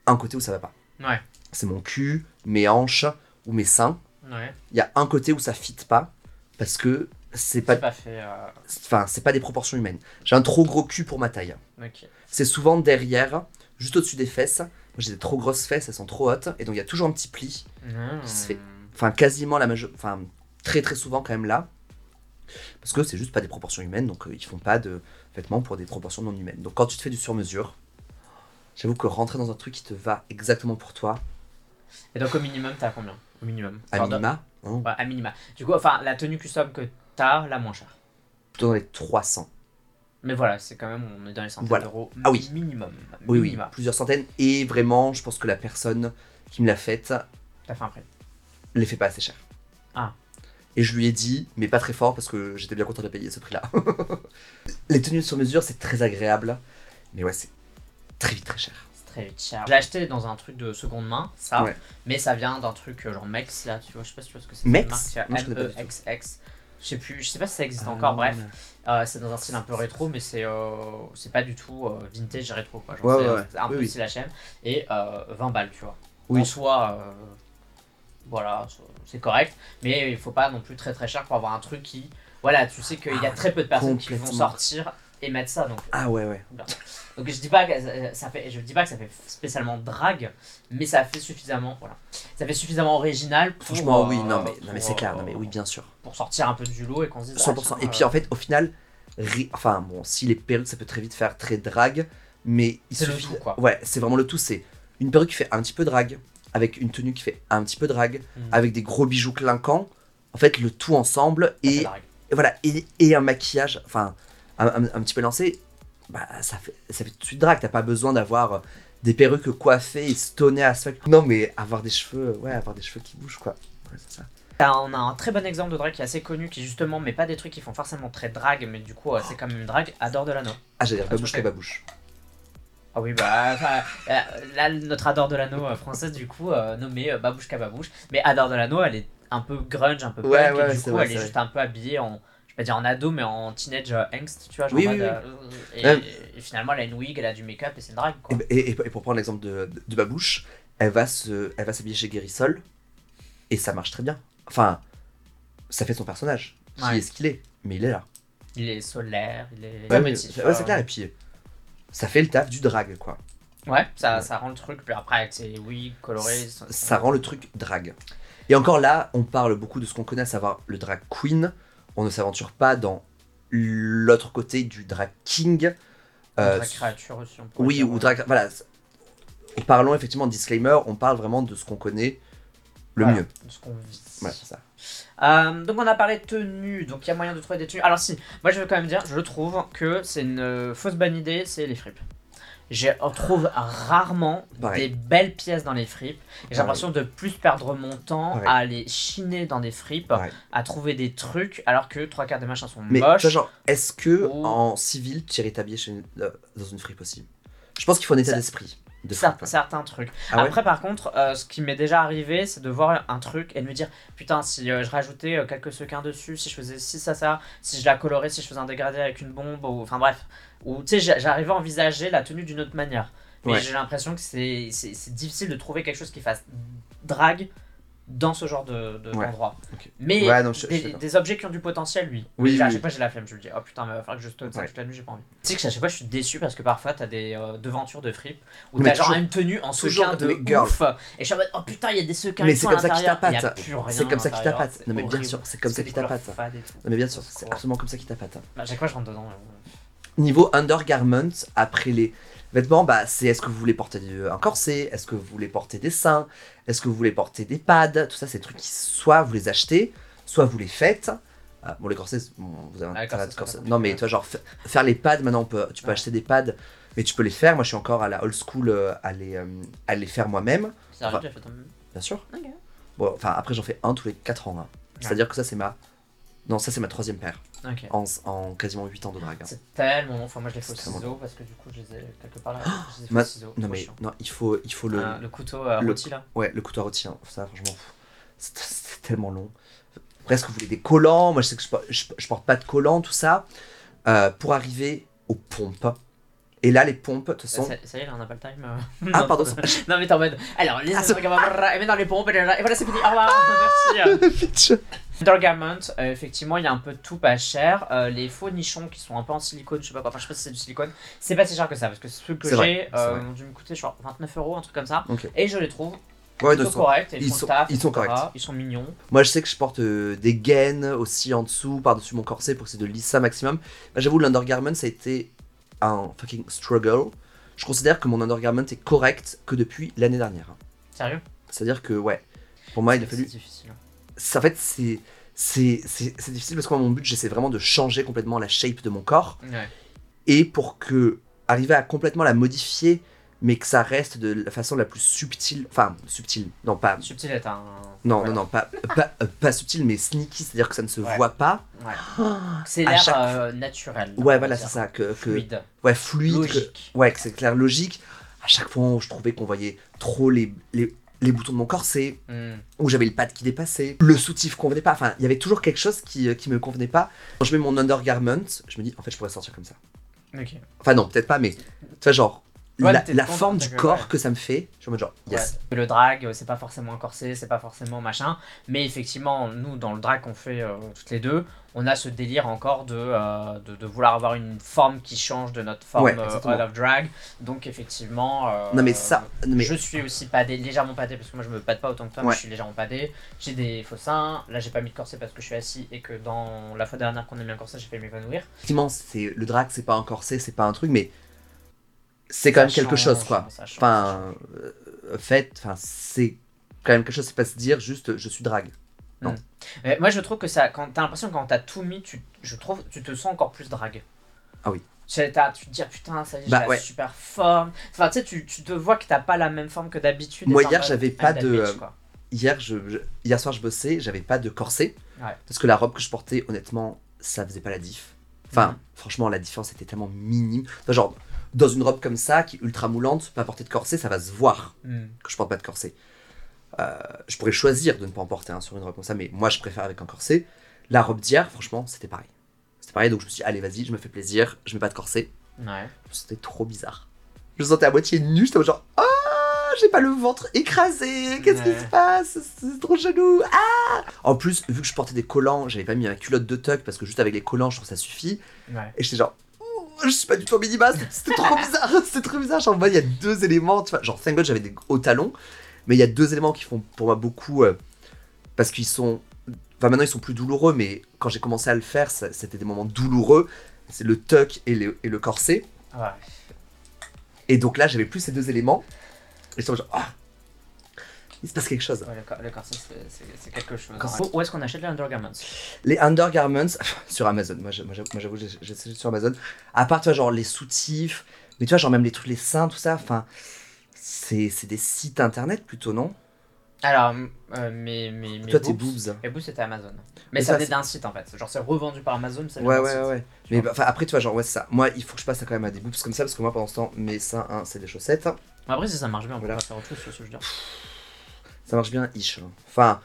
un côté où ça va pas. Ouais. C'est mon cul, mes hanches ou mes seins. Ouais. Il y a un côté où ça fit pas parce que c'est pas pas fait. euh, enfin c'est pas des proportions humaines. J'ai un trop gros cul pour ma taille. C'est souvent derrière, juste au-dessus des fesses. Moi j'ai des trop grosses fesses, elles sont trop hautes, et donc il y a toujours un petit pli. Mmh. se fait. Enfin, quasiment la major... Enfin, très très souvent quand même là. Parce que c'est juste pas des proportions humaines, donc euh, ils font pas de vêtements pour des proportions non humaines. Donc quand tu te fais du sur-mesure, j'avoue que rentrer dans un truc qui te va exactement pour toi, Et donc au minimum, t'as combien? Au minimum. à minima, hein, Ouais, à minima. Du coup, enfin, la tenue custom que t'as, la moins chère. plutôt dans les 300. Mais voilà, c'est quand même, on est dans les centaines Voilà. d'euros Ah oui. minimum. Oui, oui, plusieurs centaines. Et vraiment, je pense que la personne qui me l'a faite T'as fait un prix. les fait pas assez cher. Ah. Et je lui ai dit, mais pas très fort parce que j'étais bien content de payer ce prix-là. [LAUGHS] les tenues sur mesure, c'est très agréable, mais ouais, c'est très vite très cher. C'est très vite cher. Je l'ai acheté dans un truc de seconde main, ça. Ouais. Mais ça vient d'un truc euh, genre Mex, là, tu vois, je sais pas si tu vois ce que c'est. Mex Moi, je sais plus, je sais pas si ça existe Ah, encore, bref. Euh, c'est dans un style un peu rétro, mais c'est euh, c'est pas du tout euh, vintage et rétro, quoi. Genre, Ouais, c'est ouais, euh, ouais. un Oui, peu oui. style HM. Et euh, 20 balles, tu vois. Oui. En soi, euh, voilà, c'est- correct. Mais il faut pas non plus très très cher pour avoir un truc qui. Voilà, tu sais qu'il y a très peu de personnes qui vont sortir et mettre ça. Donc, Ah ouais, ouais. donc je dis pas que ça- ça fait, je dis pas que ça fait spécialement drague, mais ça fait suffisamment, voilà, ça fait suffisamment original pour. Franchement, euh, oui, non, mais, non, mais pour, c'est clair, euh, non, mais oui, bien sûr. Pour sortir un peu du lot et qu'on se dise. 100%. ah, Et puis euh, en fait, au final, ri- enfin bon, si les perruques, ça peut très vite faire très drague, mais il C'est le suffit. tout, quoi. Ouais, c'est vraiment le tout. C'est une perruque qui fait un petit peu drague, avec une tenue qui fait un petit peu drague, Mhm. avec des gros bijoux clinquants. En fait, le tout ensemble ça et voilà, et, et un maquillage, enfin, un, un- un petit peu lancé, bah, ça fait, ça fait tout de suite drague. T'as pas besoin d'avoir euh, des perruques coiffées et stoner à fuck. Non, mais avoir des cheveux, ouais, avoir des cheveux qui bougent, quoi. Ouais, ça. On a un très bon exemple de drag qui est assez connu, qui justement met pas des trucs qui font forcément très drague, mais du coup euh, c'est quand même une drague, Adore Delano. Ah, j'allais dire babouche babouche. Ah oui, bah, euh, là, notre Adore Delano euh, française, du coup, euh, nommée euh, Babouche Kababouche. Mais Adore Delano, elle est un peu grunge, un peu punk, Ouais, et ouais, du c'est coup, vrai, elle est c'est juste un peu habillée en, pas dire en ado, mais en teenage euh, angst, tu vois, genre Oui, en oui, mode, oui. euh, et, Ouais. et finalement, elle a une wig, elle a du make-up, et c'est une drague, quoi. Et, et- et pour prendre l'exemple de, de, de babouche, elle va se, elle va s'habiller chez Guérissol et ça marche très bien. Enfin, ça fait son personnage. Qui Ouais. est ce qu'il est, mais il est là. Il est solaire, il est Ouais, ouais, c'est euh, clair. Et puis, ça fait le taf du drag, quoi. Ouais, ça, ça rend le truc, puis après, avec ses wigs colorés. ça, ça rend le truc drag. Et encore là, on parle beaucoup de ce qu'on connaît, à savoir le drag queen. On ne s'aventure pas dans l'autre côté du drag king. Euh, drag créature aussi, on pourrait oui, ou drag. Voilà. Parlons effectivement de disclaimer, on parle vraiment de ce qu'on connaît le Voilà, mieux. de ce qu'on vit. Ouais, c'est ça. Euh, donc on a parlé de tenues, donc il y a moyen de trouver des tenues. Alors si, moi je veux quand même dire, je trouve que c'est une fausse bonne idée, c'est les fripes. Je trouve rarement Pareil. des belles pièces dans les fripes. J'ai l'impression de plus perdre mon temps Pareil. à aller chiner dans des fripes, Pareil. à trouver des trucs, alors que trois quarts des machins sont Mais moches. genre, est-ce que Ou- en civil, tu irais t'habiller chez une- euh, dans une fripe aussi? Je pense qu'il faut un état d'esprit de certains trucs. Ah ouais Après, par contre, euh, ce qui m'est déjà arrivé, c'est de voir un truc et de me dire Putain, si euh, je rajoutais euh, quelques sequins dessus, si je faisais ci, ça, ça, si je la colorais, si je faisais un dégradé avec une bombe, ou enfin bref. Ou tu sais, j'a- j'arrivais à envisager la tenue d'une autre manière. Mais Ouais. j'ai l'impression que c'est difficile de trouver quelque chose qui fasse drague dans ce genre de, de- Ouais. d'endroit. Mais Ouais, non, je- je suis des, objets qui ont du potentiel, oui. Oui, chaque oui. fois, j'ai la flemme. Je me dis, oh putain, mais il va falloir que je stone ça Ouais. toute la nuit, j'ai pas envie. Tu sais que à chaque fois, je suis déçu parce que parfois, t'as des euh, devantures de fripe où Mais t'as genre une tenue en sequin de girl. ouf. Et je suis en mode, oh putain, il y a des sequins Mais c'est comme ça plus rien C'est comme ça tapate. c'est Non, mais bien sûr, c'est comme ça et tout. Non, mais bien sûr, C'est absolument comme ça qu'il tapate. À chaque fois, je rentre dedans. Niveau undergarment, après les vêtements, bah, c'est est-ce que vous voulez porter un corset Est-ce que vous voulez porter des seins Est-ce que vous voulez porter des pads Tout ça, c'est des trucs qui, soit vous les achetez, soit vous les faites. Ah, bon, les corsets, bon, vous avez Ah, un c'est corsets. pas Non, mais vois, genre, fa- faire les pads, maintenant, on peut, tu peux acheter des pads, mais tu peux les faire. Moi, je suis encore à la old school euh, à, les, euh, à les faire moi-même, Enfin, bien sûr. Ok. Bon, enfin, après, j'en fais un tous les 4 ans. hein. C'est-à-dire que ça, c'est ma. Non, ça, c'est ma troisième paire en, en quasiment 8 ans de drague. hein. C'est tellement long. Enfin, moi, je les fais au tellement ciseau parce que du coup, je les ai quelque part là. Je les ai fait Ma- au ciseau. Non, mais non, il faut, il faut le. Ah, le couteau euh, le- rôti là. Ouais, le couteau à rôti, hein, ça, franchement, c'est tellement long. Presque, vous voulez des collants. Moi, je sais que je, je- je porte pas de collants, tout ça. Euh, pour arriver aux pompes. Et là, les pompes, de toute façon. Ça, ça y est, là, on n'a pas le time. euh. [LAUGHS] Ah, Non, pardon. [LAUGHS] Non, mais t'es en mode. Alors, les Ah, c'est- trucs, on va- et maintenant les pompes, et là- et voilà, c'est fini. Au revoir, merci. Bitch. Undergarment, euh, effectivement, il y a un peu de tout pas cher. Euh, les faux nichons qui sont un peu en silicone, je sais pas quoi, enfin, je sais pas si c'est du silicone, c'est pas si cher que ça parce que ceux que C'est j'ai c'est euh, ont dû me coûter genre 29 euros, un truc comme ça. Ok. Et je les trouve Ouais, plutôt de son- corrects, ils, ils sont- taf, ils sont corrects. Ils sont mignons. Moi, je sais que je porte euh, des gaines aussi en dessous, par-dessus mon corset pour essayer de lisser ça maximum. Bah, J'avoue, l'undergarment, ça a été un fucking struggle. Je considère que mon undergarment est correct que depuis l'année dernière. Sérieux? C'est-à-dire que, ouais, pour moi, il a C'est fallu. difficile. c'est- En fait, c'est. C'est c'est- c'est difficile parce que moi, mon but, j'essaie vraiment de changer complètement la shape de mon corps. Ouais. Et pour que. Arriver à complètement la modifier, mais que ça reste de la façon la plus subtile. Enfin, subtile. Non, pas. Subtil est un. Non, non, non, pas, pas, euh, pas subtil, mais sneaky, c'est-à-dire que ça ne se Ouais. voit pas. Ouais. C'est l'air chaque- euh, naturel. Ouais, voilà, c'est ça. Que, que- Fluide. ouais, fluide. que- Logique. ouais, que c'est clair, logique. À chaque fois où je trouvais qu'on voyait trop les, les, les boutons de mon corset, Hmm. où j'avais le pad qui dépassait, le soutif convenait pas. Enfin, il y avait toujours quelque chose qui, euh, qui me convenait pas. Quand je mets mon undergarment, je me dis, en fait, je pourrais sortir comme ça. Ok. Enfin, non, peut-être pas, mais tu vois, genre, Ouais, la, forme du corps ouais. que ça me fait, je suis en mode genre, yes. Le drag, c'est pas forcément un corset, c'est pas forcément machin. Mais effectivement, nous, dans le drag qu'on fait euh, toutes les deux, on a ce délire encore de, euh, de, de vouloir avoir une forme qui change de notre forme Ouais, euh, of drag. Donc, effectivement. euh, Non, mais ça, non, mais Je suis aussi padé, légèrement padé, parce que moi je me pâte pas autant que toi, mais je suis légèrement padé. J'ai des faux seins. Là, j'ai pas mis de corset parce que je suis assis et que dans la fois dernière qu'on a mis un corset, j'ai fait m'évanouir. effectivement, c'est le drag, c'est pas un corset, c'est pas un truc, mais c'est quand Ça même quelque change, chose, quoi. Enfin, euh, fait, enfin, c'est quand même quelque chose, c'est pas se dire juste je suis drague. Mais moi je trouve que ça, quand t'as l'impression que quand t'as tout mis, tu, je trouve, tu te sens encore plus drague. Ah oui. Tu te dis, ah, putain, ça y est, Bah, j'ai la ouais. super forme. Enfin, tu sais, tu, tu te vois que t'as pas la même forme que d'habitude. Moi, hier, j'avais I'm pas de, bitch. Hier, je, je- hier soir, je bossais, j'avais pas de corset. Ouais. Parce que la robe que je portais, honnêtement, ça faisait pas la diff. Enfin, Mhm. franchement, la différence était tellement minime. Enfin, genre, dans une robe comme ça, qui est ultra moulante, pas porter de corset, ça va se voir Hmm. que je porte pas de corset. Euh, je pourrais choisir de ne pas en porter un sur une robe comme ça, mais moi, je préfère avec un corset. La robe d'hier, franchement, c'était pareil. C'était pareil, donc je me suis dit, allez, vas-y, je me fais plaisir, je mets pas de corset. Ouais. C'était trop bizarre. Je me sentais à moitié nu, j'étais genre Ah, j'ai pas le ventre écrasé, qu'est-ce qui se passe? C'est trop chelou. Ah En plus, vu que je portais des collants, j'avais pas mis un culotte de tuck parce que juste avec les collants, je trouve que ça suffit. Ouais. Et j'étais genre je suis pas du tout en minima, c'était- trop [LAUGHS] bizarre, c'était trop bizarre. Genre, en mode, il y a deux éléments, tu vois. Genre, thank God, j'avais des hauts talons, mais il y a deux éléments qui font pour moi beaucoup euh, parce qu'ils sont. Enfin, maintenant ils sont plus douloureux, mais quand j'ai commencé à le faire, c'était des moments douloureux. C'est le tuck et le, et le corset. Ouais. Et donc là, j'avais plus ces deux éléments. Et j'étais genre, ah, il se passe quelque chose. Ouais, le, cor- le corset, c'est- quelque chose. Corset. Où est-ce qu'on achète les undergarments Les undergarments [LAUGHS] sur Amazon. Moi, j'avoue, essayé sur Amazon. À part, tu vois, genre les soutifs, mais tu vois, genre même les trucs, les seins, tout ça. Enfin, c'est c'est des sites internet plutôt, non? Alors, euh, mes, mes, mes Toi, tes boobs- boobs. Mes boobs, c'était Amazon. Mais Mais ça venait c'est- d'un site en fait. Genre, c'est revendu par Amazon. Ça Ouais, ouais, site. ouais, Mais bah, enfin, après, tu vois, genre, ouais, c'est ça. Moi, il faut que je passe quand même à des boobs comme ça, parce que moi, pendant ce temps, mes seins, un, c'est des chaussettes. Après, si ça marche bien, on Voilà. peut pas faire autre chose sur ce que je veux dire. Ça marche bien, ish. hein. Enfin,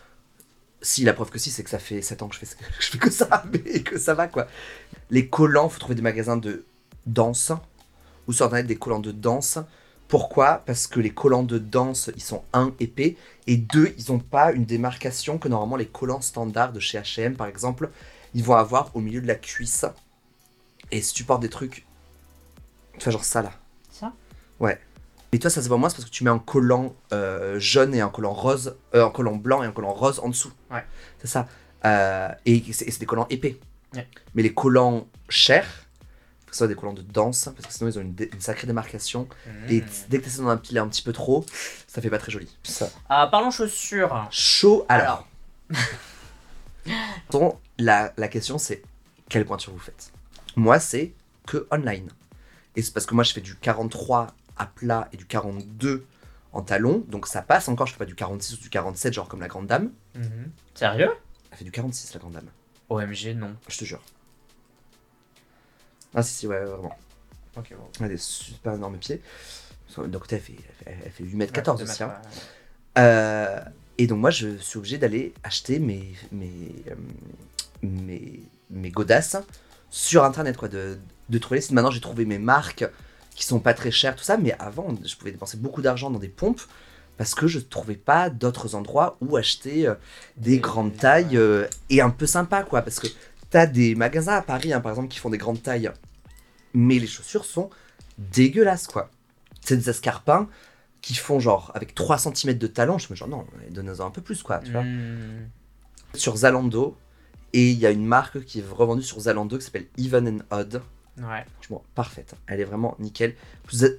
si, la preuve que si, c'est que ça fait 7 ans que je fais, que [LAUGHS] je fais que ça, [LAUGHS] mais que ça va, quoi. Les collants, faut trouver des magasins de danse, ou sur internet des collants de danse. Pourquoi? Parce que les collants de danse, ils sont, un, épais, et deux, ils n'ont pas une démarcation que normalement les collants standards de chez H&M, par exemple, ils vont avoir au milieu de la cuisse. Et si tu portes des trucs, tu vois, genre ça, là. Ça? Et toi, ça se voit moins, c'est parce que tu mets un collant euh, jaune et un collant rose, euh, un collant blanc et un collant rose en dessous. Ouais. C'est ça. Euh, et c'est et des collants épais. Ouais. Mais les collants chers, faut que ce soit des collants de danse, parce que sinon ils ont une, sacrée démarcation. Et Mmh. dès que tu essaies d'en empiler un petit peu trop, ça fait pas très joli. Ça. Ah, parlons chaussures. Chaud alors. Bon, la, la question c'est quelle pointure vous faites? Moi c'est que online. Et c'est parce que moi je fais du 43 à plat et du 42 en talon, donc ça passe encore, je fais pas du 46 ou du 47 genre comme la grande dame. Mhm. Sérieux? Elle fait du 46 la grande dame, OMG, non. je te jure. Ah si si ouais vraiment. Ok, bon. Elle a des super énormes pieds. Côté elle fait, elle fait, elle fait 8 mètres 14 Ouais, aussi. hein. ouais. Euh, et donc moi je suis obligé d'aller acheter mes, mes, euh, mes, mes godasses sur internet quoi, de, de trouver les sites. Maintenant j'ai trouvé mes marques qui sont pas très chères, tout ça, mais avant je pouvais dépenser beaucoup d'argent dans des pompes parce que je trouvais pas d'autres endroits où acheter euh, des Des- grandes tailles euh, et un peu sympa quoi, parce que t'as des magasins à Paris hein, par exemple qui font des grandes tailles, mais les chaussures sont dégueulasses quoi. C'est des escarpins qui font genre avec 3 cm de talon, je me dis genre non, donnez-en un peu plus quoi, tu vois. Mmh. Sur Zalando, et il y a une marque qui est revendue sur Zalando qui s'appelle Even and Odd. Ouais. Franchement, parfaite. Elle est vraiment nickel.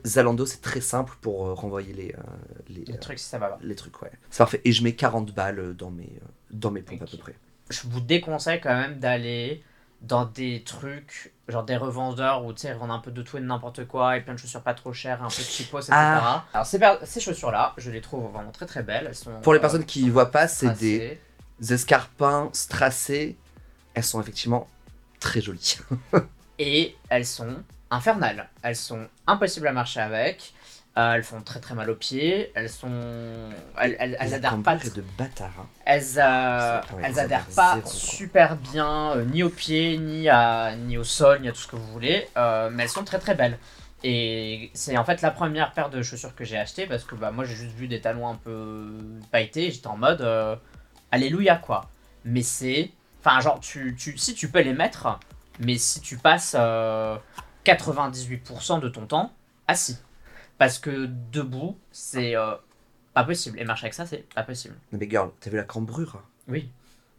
Zalando, c'est très simple pour euh, renvoyer les, euh, les, Le euh, truc, si ça va pas. les trucs, ouais. C'est parfait. Et je mets 40 balles euh, dans mes, dans mes pompes à peu près. Je vous déconseille quand même d'aller dans des trucs, genre des revendeurs où tu sais, ils vendent un peu de tout et de n'importe quoi et plein de chaussures pas trop chères, un peu cheapos, etc. Ah. Alors, ces, ces chaussures-là, je les trouve vraiment très très belles. Elles sont, Pour les euh, personnes qui voient pas, c'est des escarpins strassés. Elles sont effectivement très jolies. [LAUGHS] Et elles sont infernales. Elles sont impossibles à marcher avec. Euh, elles font très très mal aux pieds. Elles sont. Elles, elles, elles adhèrent pas. de bâtard. hein. Elles, euh, elles adhèrent pas super bien, euh, ni aux pieds, ni, à, ni au sol, ni à tout ce que vous voulez. euh, mais elles sont très très belles. Et c'est en fait la première paire de chaussures que j'ai acheté parce que bah, moi j'ai juste vu des talons un peu pailletés. J'étais en mode Alléluia quoi. Mais c'est. Enfin, genre, tu, tu, si tu peux les mettre, mais si tu passes euh, 98% de ton temps assis. Parce que debout, c'est euh, pas possible. Et marcher avec ça, c'est pas possible. Mais girl, t'as vu la cambrure? Oui.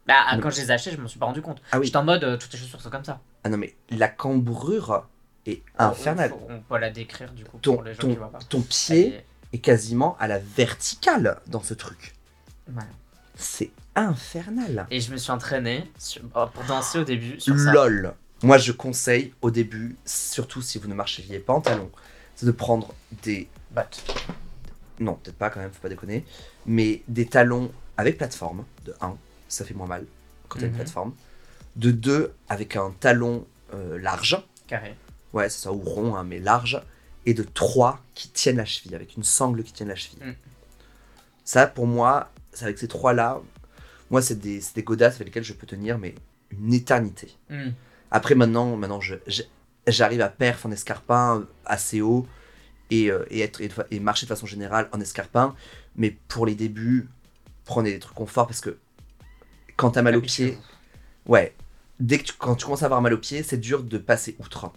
Bah, Mais- quand je les ai achetés, je m'en suis pas rendu compte. Ah oui. J'étais en mode, euh, toutes les chaussures sont comme ça. Ah non, mais la cambrure est infernale. On, on peut la décrire du coup Ton, pour les gens ton, qui voient pas. ton pied est quasiment à la verticale dans ce truc. voilà. C'est infernal. Et je me suis entraîné sur- pour danser au début sur ça. Moi je conseille au début, surtout si vous ne marchiez pas en talons, c'est de prendre des. Batte. Non, peut-être pas quand même, faut pas déconner. Mais des talons avec plateforme, de 1, ça fait moins mal quand il y a une Mhm. plateforme. De 2, avec un talon euh, large, Carré. ouais, c'est ça, ou rond, hein, mais large. Et de 3 qui tiennent la cheville, avec une sangle qui tienne la cheville. Mm. Ça, pour moi, c'est avec ces trois-là, moi, c'est des, des godasses avec lesquelles je peux tenir, mais une éternité. Hmm. Après, maintenant, maintenant j'arrive à perf en escarpin assez haut et, euh, et, être, et, marcher de façon générale en escarpin. Mais pour les débuts, prenez des trucs confort parce que quand t'as mal aux pieds, ouais, dès que tu, quand tu commences à avoir mal aux pieds, c'est dur de passer outre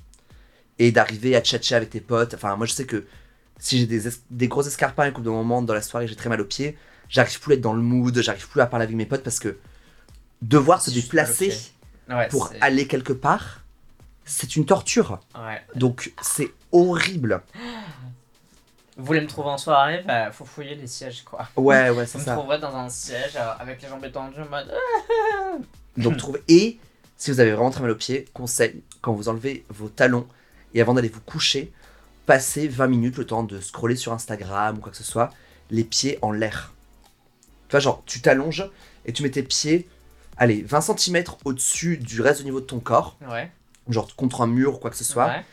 et d'arriver à tchatcher avec tes potes. Enfin, moi, je sais que si j'ai des, es- des gros escarpins et qu'au bout d'un moment dans la soirée j'ai très mal aux pieds, j'arrive plus à être dans le mood, j'arrive plus à parler avec mes potes parce que devoir se déplacer. Ouais, pour aller quelque part, c'est une torture. Ouais. Donc c'est horrible. [GASPS] Vous voulez me trouver en soirée? Bah, faut fouiller les sièges, quoi. Ouais, ouais, Vous [LAUGHS] c'est me ça. trouverez dans un siège euh, avec les jambes étendues en mode. [LAUGHS] Donc. Et si vous avez vraiment très mal aux pieds, conseil, quand vous enlevez vos talons et avant d'aller vous coucher, passez 20 minutes le temps de scroller sur Instagram ou quoi que ce soit, les pieds en l'air. Tu vois, genre, tu t'allonges et tu mets tes pieds, allez, 20 cm au-dessus du reste au niveau de ton corps, Ouais. genre contre un mur ou quoi que ce soit. Ouais.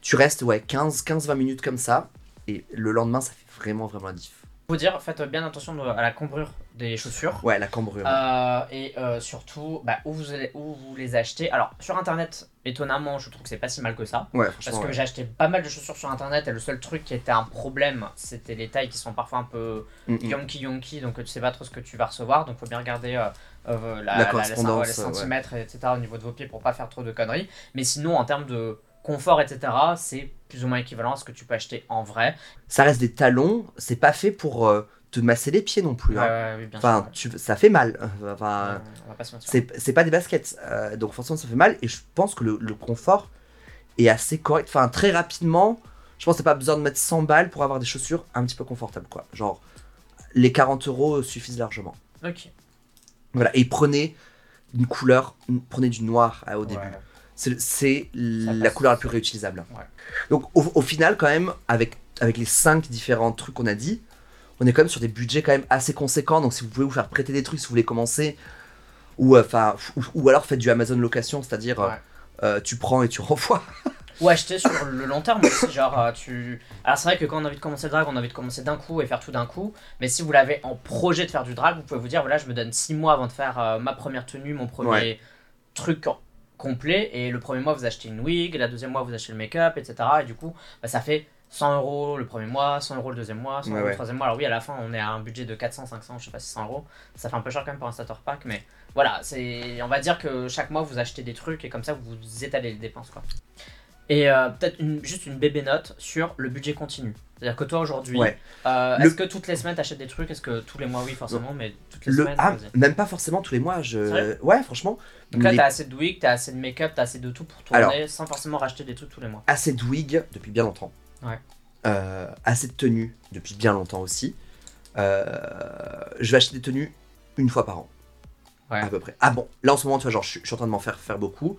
Tu restes, ouais, 15-20 minutes comme ça, et le lendemain, ça fait vraiment, vraiment la diff. Faut dire, faites bien attention à la cambrure des chaussures. Ouais, la cambrure. Euh, et euh, surtout, bah, où, vous allez, où vous les achetez. Alors, sur internet, étonnamment, je trouve que c'est pas si mal que ça. ouais, Parce que ouais. j'ai acheté pas mal de chaussures sur internet et le seul truc qui était un problème, c'était les tailles qui sont parfois un peu Mm, mm. yonky yonky, donc tu sais pas trop ce que tu vas recevoir. Donc faut bien regarder euh, euh, la, La la- correspondance, les ouais. centimètres, etc. au niveau de vos pieds pour pas faire trop de conneries. Mais sinon, en termes de confort, etc., c'est plus ou moins équivalent à ce que tu peux acheter en vrai. Ça reste des talons, c'est pas fait pour euh, te masser les pieds non plus. Ouais, hein. ouais, oui, bien Enfin, sûr. tu, ça fait mal. Euh, Enfin, c'est c'est pas des baskets. Euh, donc forcément, ça fait mal. Et je pense que le, le confort est assez correct. Enfin, très rapidement, je pense que t'as pas besoin de mettre 100 balles pour avoir des chaussures un petit peu confortables. quoi. Genre, les 40 euros suffisent largement. Ok. Voilà. Et prenez une couleur, prenez du noir euh, au début. C'est c'est la couleur la plus réutilisable. Donc au, au final, quand même, avec, avec les 5 différents trucs qu'on a dit, on est quand même sur des budgets quand même assez conséquents. Donc si vous pouvez vous faire prêter des trucs, si vous voulez commencer, ou, euh, enfin, ou, ou alors faites du Amazon location, c'est-à-dire euh, Ouais. euh, tu prends et tu renvoies. Ou acheter sur le long terme aussi, genre euh, tu... Alors c'est vrai que quand on a envie de commencer le drag, on a envie de commencer d'un coup et faire tout d'un coup, mais si vous l'avez en projet de faire du drag, vous pouvez vous dire, voilà, je me donne 6 mois avant de faire euh, ma première tenue, mon premier Ouais. truc complet, et le premier mois vous achetez une wig, la deuxième mois vous achetez le make-up, etc. Et du coup, bah, ça fait 100 euros le premier mois, 100 euros le deuxième mois, 100 Ouais, euros le troisième mois. Alors oui, à la fin, on est à un budget de 400, 500, je sais pas si 100 euros. Ça fait un peu cher quand même pour un starter pack, mais voilà, c'est, on va dire que chaque mois vous achetez des trucs et comme ça vous étalez les dépenses quoi. Et euh, peut-être une- juste une bébé note sur le budget continu. C'est-à-dire que toi aujourd'hui, Ouais. euh, Le- est-ce que toutes les semaines t'achètes des trucs? Est-ce que tous les mois oui forcément, mais toutes les Le, semaines ah, même pas forcément tous les mois. Je... Ouais, franchement. Donc là les- t'as assez de wig, t'as assez de make-up, t'as assez de tout pour tourner Alors. sans forcément racheter des trucs tous les mois. assez de wig depuis bien longtemps. Ouais. Euh, assez de tenues depuis bien longtemps aussi. Euh, je vais acheter des tenues une fois par an. Ouais. À peu près. Ah bon, là en ce moment, tu vois, genre, je, suis- je suis en train de m'en faire faire beaucoup.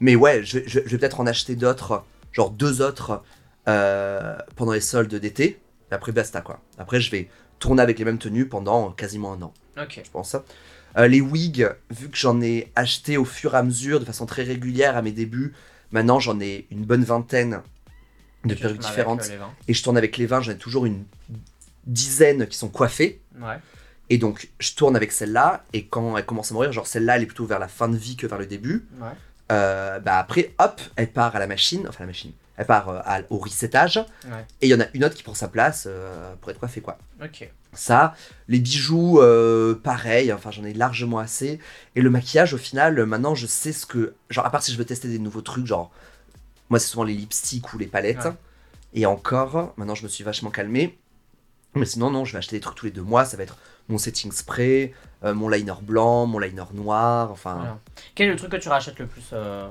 Mais ouais, je, je- je vais peut-être en acheter d'autres, genre deux autres euh, pendant les soldes d'été. Et après, basta quoi. Après, je vais tourner avec les mêmes tenues pendant quasiment un an Ok. je pense. Euh, les wigs, vu que j'en ai acheté au fur et à mesure, de façon très régulière à mes débuts, maintenant j'en ai une bonne vingtaine de perruques différentes. euh, vins. Et je tourne avec les 20, j'en ai toujours une dizaine qui sont coiffées. Ouais. Et donc je tourne avec celle-là, et quand elle commence à mourir, genre celle-là elle est plutôt vers la fin de vie que vers le début. Ouais. Euh, bah après, hop, elle part à la machine, enfin la machine, elle part euh, à- au resetage, Ouais. et il y en a une autre qui prend sa place euh, pour être coiffée quoi. Ok. Ça, les bijoux, pareil, enfin j'en ai largement assez. Et le maquillage, au final, maintenant je sais ce que. Genre, à part si je veux tester des nouveaux trucs, genre. Moi, c'est souvent les lipsticks ou les palettes. Ouais. Et encore, maintenant je me suis vachement calmé. Mais sinon, non, je vais acheter des trucs tous les deux mois. Ça va être mon setting spray, euh, mon liner blanc, mon liner noir, enfin. Voilà. Quel est le truc que tu rachètes le plus euh,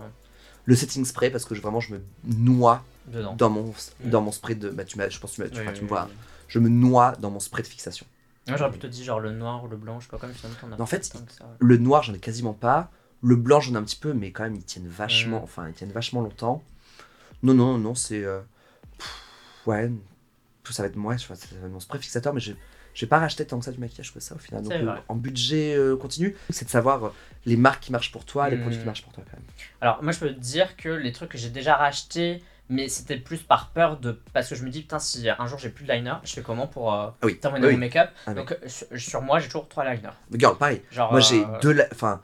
Le setting spray, parce que je- vraiment je me noie dedans dans mon, dans mon spray de. Bah, tu je pense que tu, m'as- tu, Oui, enfin, tu oui, me vois. Je me noie dans mon spray de fixation. Moi j'aurais plutôt dit genre le noir ou le blanc, je sais pas comme finalement t'en as En fait. Le noir, j'en ai quasiment pas. Le blanc, j'en ai un petit peu, mais quand même, ils tiennent vachement, enfin, ils tiennent vachement longtemps. Non, non, non, c'est. euh, ouais, ça va être moi, je vois, ça va être mon spray fixateur, mais je. Vais pas racheter tant que ça du maquillage que ça au final. Donc, euh, en budget euh, continu, c'est de savoir euh, les marques qui marchent pour toi, les produits qui marchent pour toi quand même. Alors, moi, je peux te dire que les trucs que j'ai déjà rachetés, mais c'était plus par peur de. Parce que je me dis, putain, si un jour j'ai plus de liner, je fais comment pour euh, Ah oui, terminer oui. mon make-up Ah. Donc, sur, moi, j'ai toujours trois liners. Girl, pareil. Genre, Moi, j'ai deux. Enfin,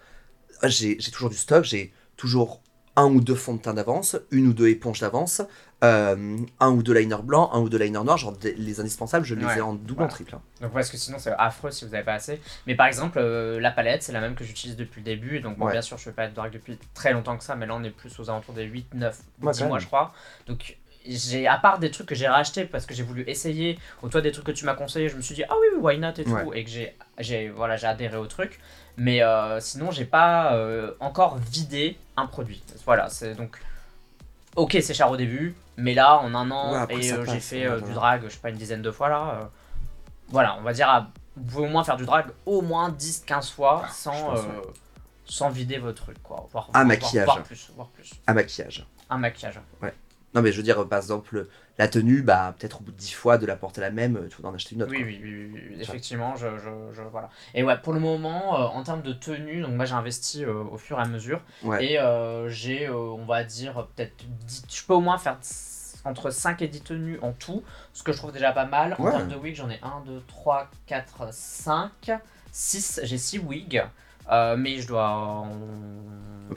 j'ai j'ai toujours du stock, j'ai toujours un ou deux fonds de teint d'avance, une ou deux éponges d'avance, euh, un ou deux liners blancs, un ou deux liners noirs. Genre, des- les indispensables, je les Ouais, ai en double, voilà. en triple. hein. Donc parce que sinon c'est affreux si vous n'avez pas assez. Mais par exemple euh, la palette c'est la même que j'utilise depuis le début. Donc bon Ouais. bien sûr je fais pas être drague depuis très longtemps que ça. Mais là on est plus aux alentours des 8, 9, 10 Ouais, mois je crois. Donc j'ai à part des trucs que j'ai rachetés parce que j'ai voulu essayer ou toi des trucs que tu m'as conseillé je me suis dit ah oui oui, why not et tout Ouais. et que j'ai j'ai voilà j'ai adhéré au truc. Mais euh, sinon j'ai pas euh, encore vidé un produit. Voilà c'est donc ok c'est cher au début mais là en un an Ouais, après, et euh, j'ai fait ouais, euh, du drag je sais pas une dizaine de fois là voilà on va dire à- vous pouvez au moins faire du drag au moins 10-15 fois Je sans sans vider votre truc quoi. Voire, Un voire- maquillage. voire plus voire plus. À maquillage. un maquillage Non, mais je veux dire, par exemple, la tenue, bah, peut-être au bout de 10 fois de la porter la même, euh, tu vas en acheter une autre. Oui, oui, oui, oui, oui, effectivement, je, je, je- voilà. Et ouais, pour le moment, euh, en termes de tenue, donc moi j'ai investi euh, au fur et à mesure, Ouais. et euh, j'ai, on va dire, peut-être 10, je peux au moins faire entre 5 et 10 tenues en tout, ce que je trouve déjà pas mal. En Ouais. termes de wigs, j'en ai 1, 2, 3, 4, 5, 6, j'ai 6 wigs, euh, mais je dois en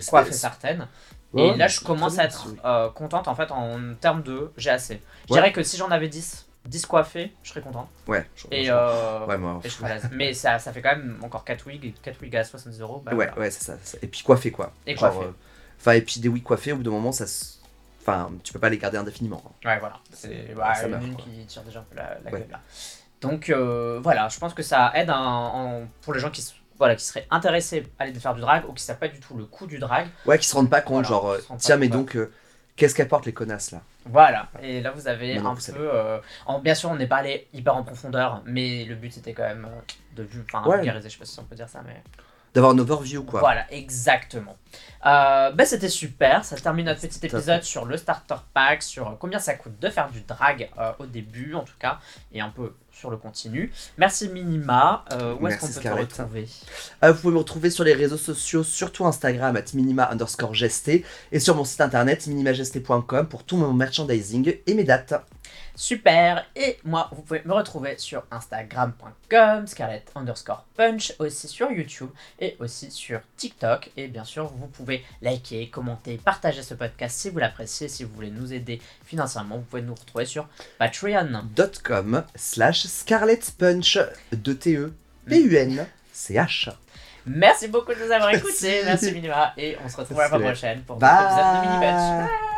coiffer certaines. Ouais, et là, je commence à être euh, contente en fait en termes de j'ai assez. Je Ouais. dirais que si j'en avais 10, 10 coiffés, je serais content. Ouais. je- Et, je- euh, Ouais, moi. et je Mais ça, ça fait quand même encore 4 wigs, et 4 wigs à 70 euros. bah ouais, voilà. ouais, c'est ça, ça. Et puis coiffer, quoi. Et Genre, coiffer. euh, Enfin, et puis des wigs coiffés, au bout d'un moment, ça se. Enfin, tu peux pas les garder indéfiniment. hein. Ouais, voilà. C'est bah, une, meurt, qui tire déjà un peu la, la gueule là. Donc euh, voilà, je pense que ça aide un- pour les gens qui, s- voilà, qui seraient intéressés à aller faire du drag ou qui savent pas du tout le coût du drag. Ouais, qui se rendent pas compte, Voilà, genre, euh, tiens, mais donc, euh, qu'est-ce qu'apportent les connasses là? Voilà, et là vous avez un vous peu. euh, en, bien sûr, on n'est pas allé hyper en profondeur, mais le but c'était quand même euh, de vu- enfin, Ouais. vulgariser, je sais pas si on peut dire ça, mais. D'avoir un overview, quoi. Voilà, exactement. Euh, bah, c'était super, ça termine notre petit épisode sur le starter pack, sur combien ça coûte de faire du drag euh, au début en tout cas, et un peu sur le continu. Merci Minima, euh, où est-ce qu'on peut te retrouver? Euh, vous pouvez me retrouver sur les réseaux sociaux, surtout Instagram, at minima underscore gesté, et sur mon site internet minimagesté.com pour tout mon merchandising et mes dates. Super, et moi vous pouvez me retrouver sur instagram.com, scarlett underscore punch, aussi sur YouTube et aussi sur TikTok. Et bien sûr, vous pouvez liker, commenter, partager ce podcast si vous l'appréciez, si vous voulez nous aider financièrement, vous pouvez nous retrouver sur Patreon. .com slash Scarlet Punch de T E P U N C H. Merci beaucoup de nous avoir écoutés. Merci. Minima. Et on se retrouve la fois prochaine pour un autre épisode de Mini Punch. Bye.